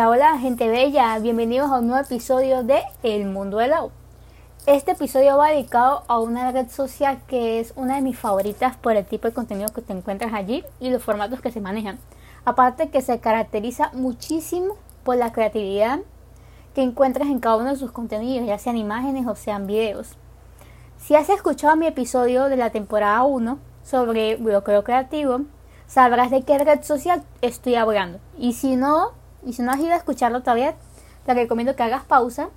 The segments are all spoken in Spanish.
Hola, hola, gente bella, bienvenidos a un nuevo episodio de El Mundo del Lau. Este episodio va dedicado a una red social que es una de mis favoritas por el tipo de contenido que te encuentras allí y los formatos que se manejan. Aparte que se caracteriza muchísimo por la creatividad que encuentras en cada uno de sus contenidos, ya sean imágenes o sean videos. Si has escuchado mi episodio de la temporada 1 sobre bloqueo creativo, sabrás de qué red social estoy hablando. Y si no, y si no has ido a escucharlo todavía, te recomiendo que hagas pausa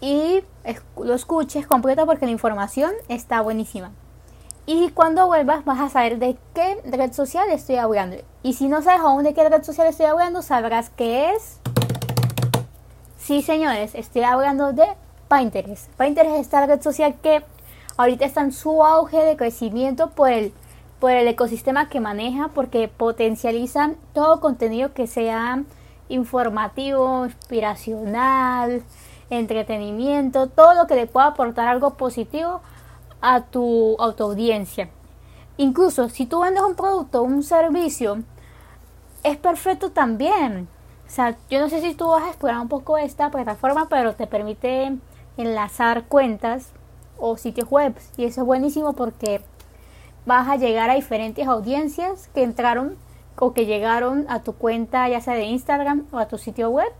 y lo escuches completo porque la información está buenísima. Y cuando vuelvas vas a saber de qué red social estoy hablando. Y si no sabes aún de qué red social estoy hablando, sabrás que es... Sí, señores, estoy hablando de Pinterest. Pinterest es esta red social que ahorita está en su auge de crecimiento por el por el ecosistema que maneja porque potencializan todo contenido que sea informativo, inspiracional, entretenimiento, todo lo que le pueda aportar algo positivo a tu, audiencia. Incluso si tú vendes un producto o un servicio, es perfecto también. O sea, yo no sé si tú vas a explorar un poco esta plataforma, pero te permite enlazar cuentas o sitios web. Y eso es buenísimo porque vas a llegar a diferentes audiencias que entraron o que llegaron a tu cuenta ya sea de Instagram o a tu sitio web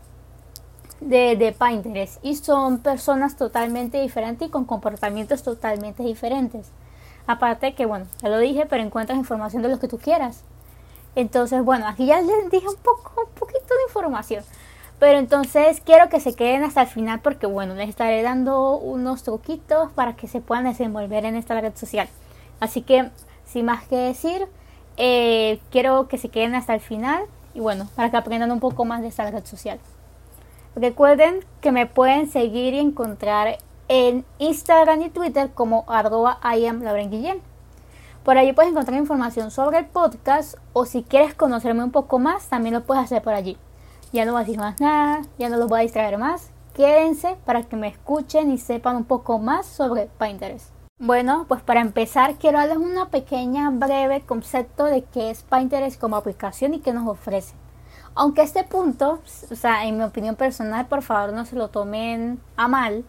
de, de Pinterest y son personas totalmente diferentes y con comportamientos totalmente diferentes. Aparte que, bueno, ya lo dije, pero encuentras información de lo que tú quieras. Entonces, bueno, aquí ya les dije un poco, un poquito de información. Pero entonces quiero que se queden hasta el final porque, bueno, les estaré dando unos truquitos para que se puedan desenvolver en esta red social. Así que, sin más que decir, eh, quiero que se queden hasta el final y bueno, para que aprendan un poco más de esta red social. Recuerden que me pueden seguir y encontrar en Instagram y Twitter como arroba Guillén. Por allí puedes encontrar información sobre el podcast o si quieres conocerme un poco más, también lo puedes hacer por allí. Ya no voy a decir más nada, ya no los voy a distraer más. Quédense para que me escuchen y sepan un poco más sobre Pinterest. Bueno, pues para empezar quiero darles una pequeña breve concepto de qué es Pinterest como aplicación y qué nos ofrece. Aunque este punto, o sea, en mi opinión personal, por favor no se lo tomen a mal,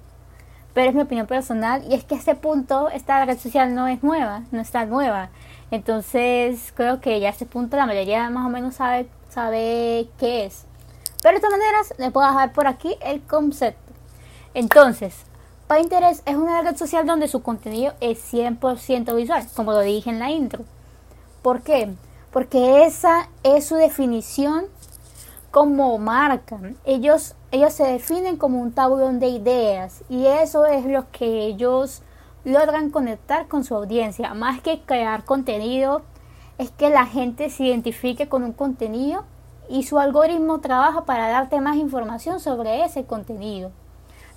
pero es mi opinión personal y es que este punto, esta red social no es nueva, no está nueva. Entonces creo que ya a este punto la mayoría más o menos sabe, sabe qué es. Pero de todas maneras, les puedo dejar por aquí el concepto. Entonces, Pinterest es una red social donde su contenido es 100% visual, como lo dije en la intro. ¿Por qué? Porque esa es su definición como marca. Ellos, ellos se definen como un tablón de ideas y eso es lo que ellos logran conectar con su audiencia. Más que crear contenido, es que la gente se identifique con un contenido y su algoritmo trabaja para darte más información sobre ese contenido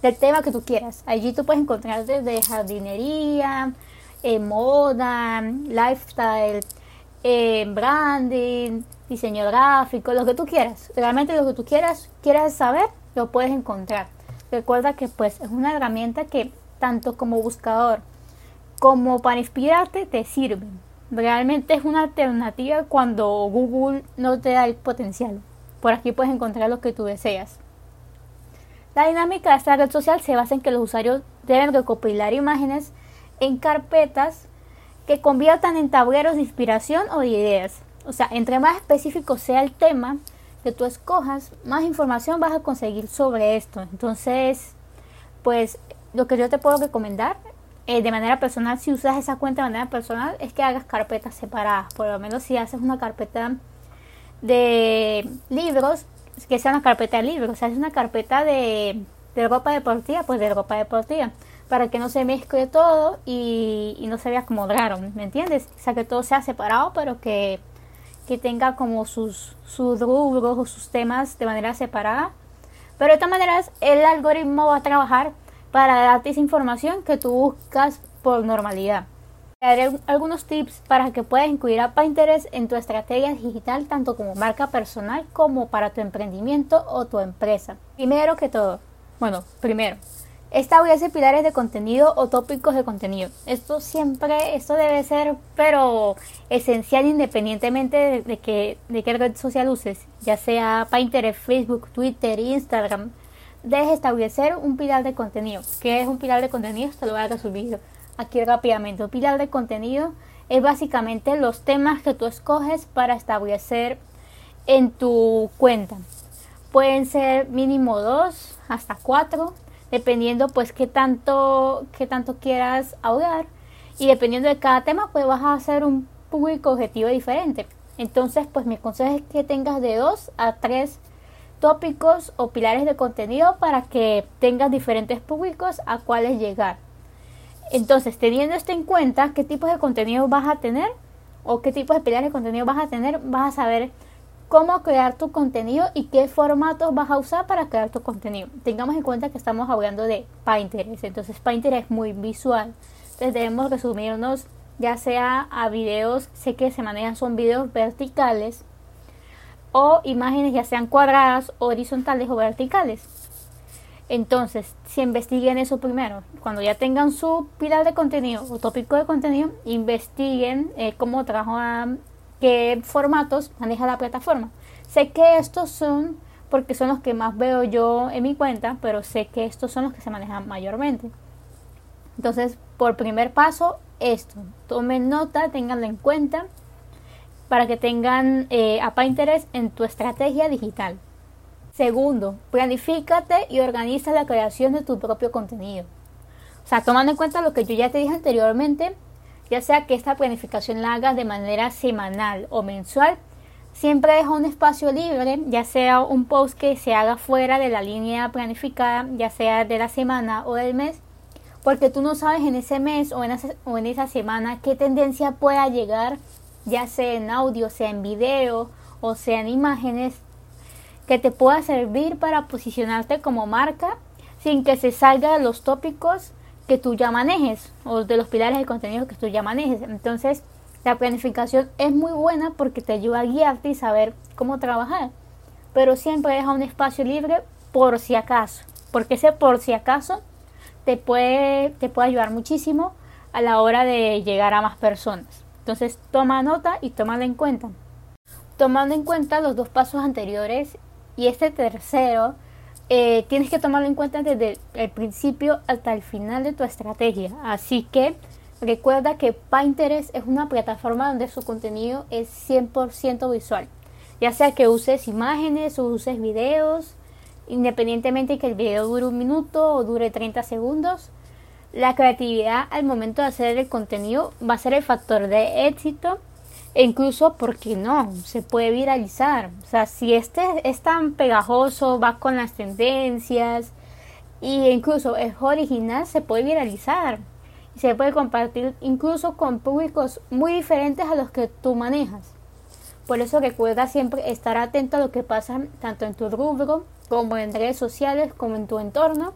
del tema que tú quieras. Allí tú puedes encontrar desde jardinería, eh, moda, lifestyle, eh, branding, diseño gráfico, lo que tú quieras. Realmente lo que tú quieras, quieras saber, lo puedes encontrar. Recuerda que pues es una herramienta que tanto como buscador como para inspirarte te sirve. Realmente es una alternativa cuando Google no te da el potencial. Por aquí puedes encontrar lo que tú deseas. La dinámica de esta red social se basa en que los usuarios deben recopilar imágenes en carpetas que conviertan en tableros de inspiración o de ideas. O sea, entre más específico sea el tema que tú escojas, más información vas a conseguir sobre esto. Entonces, pues lo que yo te puedo recomendar eh, de manera personal, si usas esa cuenta de manera personal, es que hagas carpetas separadas. Por lo menos si haces una carpeta de libros, que sea una carpeta de libros, o sea, es una carpeta de, de ropa deportiva, pues de ropa deportiva, para que no se mezcle todo y, no se vea como raro, ¿me entiendes? O sea, que todo sea separado, pero que, que tenga como sus, sus rubros o sus temas de manera separada. Pero de todas maneras, el algoritmo va a trabajar para darte esa información que tú buscas por normalidad. Te daré algunos tips para que puedas incluir a Pinterest en tu estrategia digital tanto como marca personal como para tu emprendimiento o tu empresa. Primero que todo, bueno, primero, Establece pilares de contenido o tópicos de contenido. Esto siempre, esto debe ser, pero esencial independientemente de, de, que, de qué red social uses, ya sea Pinterest, Facebook, Twitter, Instagram. Debes establecer un pilar de contenido. ¿Qué es un pilar de contenido? Esto lo voy a resumir aquí rápidamente. Un pilar de contenido es básicamente los temas que tú escoges para establecer en tu cuenta. Pueden ser mínimo dos hasta cuatro dependiendo pues qué tanto, qué tanto quieras hablar y dependiendo de cada tema pues vas a hacer un público objetivo diferente. Entonces pues mi consejo es que tengas de dos a tres tópicos o pilares de contenido para que tengas diferentes públicos a cuáles llegar. Entonces, teniendo esto en cuenta, qué tipos de contenido vas a tener o qué tipos de pilares de contenido vas a tener, vas a saber cómo crear tu contenido y qué formatos vas a usar para crear tu contenido. Tengamos en cuenta que estamos hablando de Pinterest, entonces Pinterest es muy visual. Entonces debemos resumirnos ya sea a videos, sé que se manejan son videos verticales o imágenes ya sean cuadradas, horizontales o verticales. Entonces, si investiguen eso primero, cuando ya tengan su pilar de contenido o tópico de contenido, investiguen eh, cómo trabajan qué formatos maneja la plataforma. Sé que estos son porque son los que más veo yo en mi cuenta, pero sé que estos son los que se manejan mayormente. Entonces, por primer paso, esto. Tomen nota, tenganlo en cuenta para que tengan eh, a interés en tu estrategia digital. Segundo, planifícate y organiza la creación de tu propio contenido. O sea, tomando en cuenta lo que yo ya te dije anteriormente, ya sea que esta planificación la hagas de manera semanal o mensual, siempre deja un espacio libre, ya sea un post que se haga fuera de la línea planificada, ya sea de la semana o del mes, porque tú no sabes en ese mes o en esa, o en esa semana qué tendencia pueda llegar, ya sea en audio, sea en video o sea en imágenes, que te pueda servir para posicionarte como marca sin que se salga de los tópicos que tú ya manejes o de los pilares de contenido que tú ya manejes. Entonces, la planificación es muy buena porque te ayuda a guiarte y saber cómo trabajar, pero siempre deja un espacio libre por si acaso, porque ese por si acaso te puede, te puede ayudar muchísimo a la hora de llegar a más personas. Entonces, toma nota y tómala en cuenta. Tomando en cuenta los dos pasos anteriores y este tercero, eh, tienes que tomarlo en cuenta desde el principio hasta el final de tu estrategia. Así que recuerda que Pinterest es una plataforma donde su contenido es 100% visual. Ya sea que uses imágenes o uses videos, independientemente que el video dure un minuto o dure 30 segundos, la creatividad al momento de hacer el contenido va a ser el factor de éxito e incluso, porque no? Se puede viralizar. O sea, si este es tan pegajoso, va con las tendencias e incluso es original, se puede viralizar. Y se puede compartir incluso con públicos muy diferentes a los que tú manejas. Por eso recuerda siempre estar atento a lo que pasa tanto en tu rubro como en redes sociales como en tu entorno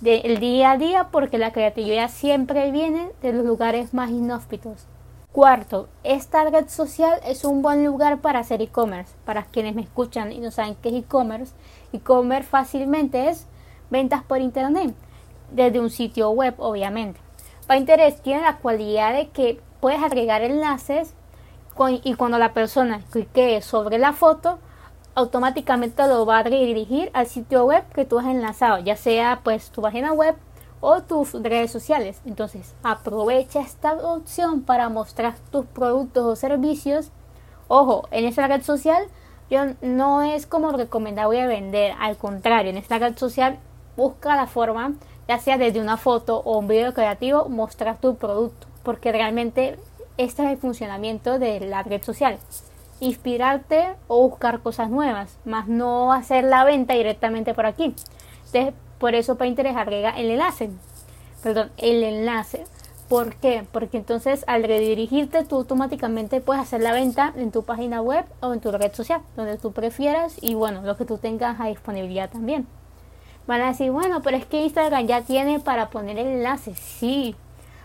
del día a día porque la creatividad siempre viene de los lugares más inhóspitos. Cuarto, esta red social es un buen lugar para hacer e-commerce. Para quienes me escuchan y no saben qué es e-commerce, e-commerce fácilmente es ventas por internet, desde un sitio web, obviamente. Pinterest tiene la cualidad de que puedes agregar enlaces y cuando la persona clique sobre la foto, automáticamente lo va a redirigir al sitio web que tú has enlazado, ya sea pues tu página web o tus redes sociales. Entonces, aprovecha esta opción para mostrar tus productos o servicios. Ojo, en esta red social yo no es como recomendable vender, al contrario, en esta red social busca la forma, ya sea desde una foto o un video creativo, mostrar tu producto, porque realmente este es el funcionamiento de la red social. Inspirarte o buscar cosas nuevas, más no hacer la venta directamente por aquí. Entonces, por eso Pinterest agrega el enlace. Perdón, el enlace. ¿Por qué? Porque entonces al redirigirte tú automáticamente puedes hacer la venta en tu página web o en tu red social, donde tú prefieras y bueno, lo que tú tengas a disponibilidad también. Van a decir, bueno, pero es que Instagram ya tiene para poner el enlace. Sí,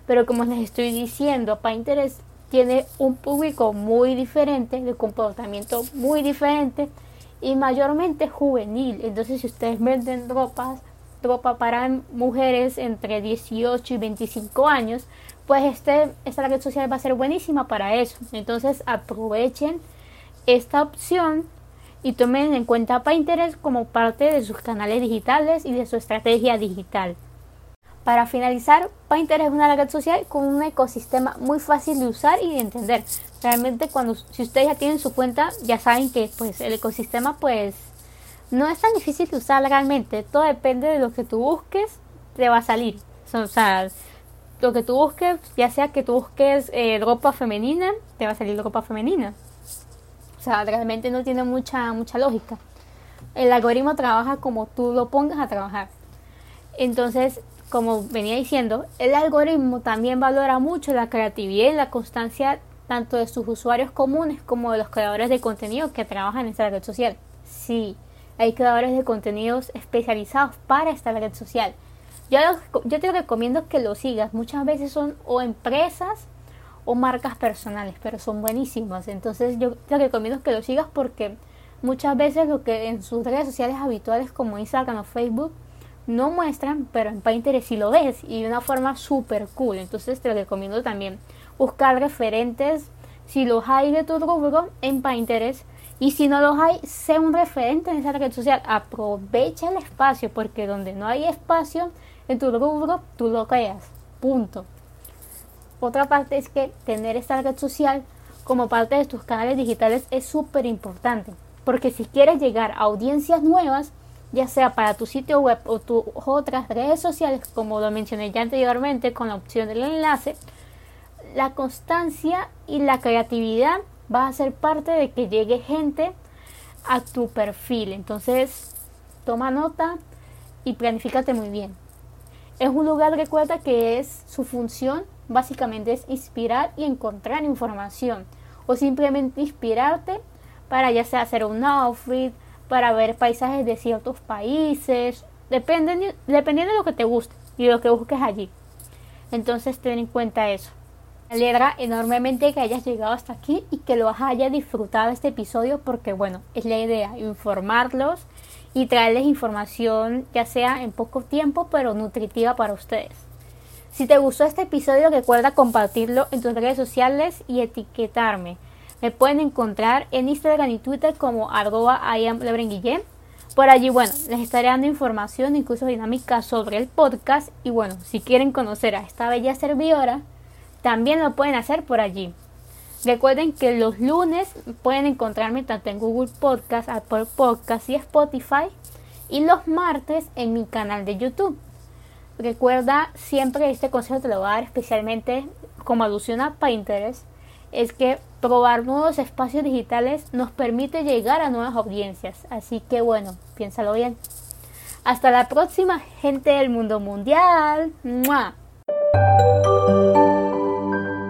pero como les estoy diciendo, Pinterest tiene un público muy diferente, de comportamiento muy diferente y mayormente juvenil. Entonces si ustedes venden ropas tropa para mujeres entre 18 y 25 años, pues este, esta red social va a ser buenísima para eso. Entonces aprovechen esta opción y tomen en cuenta Pinterest como parte de sus canales digitales y de su estrategia digital. Para finalizar, Pinterest es una red social con un ecosistema muy fácil de usar y de entender. Realmente cuando si ustedes ya tienen su cuenta, ya saben que pues el ecosistema pues no es tan difícil de usar realmente. Todo depende de lo que tú busques, te va a salir. O sea, lo que tú busques, ya sea que tú busques eh, ropa femenina, te va a salir ropa femenina. O sea, realmente no tiene mucha mucha lógica. El algoritmo trabaja como tú lo pongas a trabajar. Entonces, como venía diciendo, el algoritmo también valora mucho la creatividad y la constancia tanto de sus usuarios comunes como de los creadores de contenido que trabajan en esta red social. Sí, hay creadores de contenidos especializados para esta red social. Yo, te recomiendo que lo sigas. Muchas veces son o empresas o marcas personales, pero son buenísimas. Entonces yo te recomiendo que lo sigas porque muchas veces lo que en sus redes sociales habituales como Instagram o Facebook no muestran, pero en Pinterest sí lo ves y de una forma súper cool. Entonces te recomiendo también buscar referentes, si los hay de tu rubro, en Pinterest. Y si no los hay, sé un referente en esa red social. Aprovecha el espacio, porque donde no hay espacio en tu rubro, tú lo creas. Punto. Otra parte es que tener esta red social como parte de tus canales digitales es súper importante. Porque si quieres llegar a audiencias nuevas, ya sea para tu sitio web o tus otras redes sociales, como lo mencioné ya anteriormente con la opción del enlace, la constancia y la creatividad va a ser parte de que llegue gente a tu perfil. Entonces, toma nota y planifícate muy bien. Es un lugar, recuerda que es su función, básicamente es inspirar y encontrar información. O simplemente inspirarte para ya sea hacer un outfit, para ver paisajes de ciertos países, depende, dependiendo de lo que te guste y lo que busques allí. Entonces ten en cuenta eso. Me alegra enormemente que hayas llegado hasta aquí y que lo hayas disfrutado este episodio porque bueno, es la idea, informarlos y traerles información ya sea en poco tiempo pero nutritiva para ustedes. Si te gustó este episodio recuerda compartirlo en tus redes sociales y etiquetarme. Me pueden encontrar en Instagram y Twitter como arroba Por allí, bueno, les estaré dando información, incluso dinámica sobre el podcast. Y bueno, si quieren conocer a esta bella servidora, también lo pueden hacer por allí. Recuerden que los lunes pueden encontrarme tanto en Google Podcast, Apple Podcast y Spotify. Y los martes en mi canal de YouTube. Recuerda siempre este consejo te lo voy a dar especialmente como alusión a Pinterest es que probar nuevos espacios digitales nos permite llegar a nuevas audiencias. Así que bueno, piénsalo bien. Hasta la próxima, gente del mundo mundial.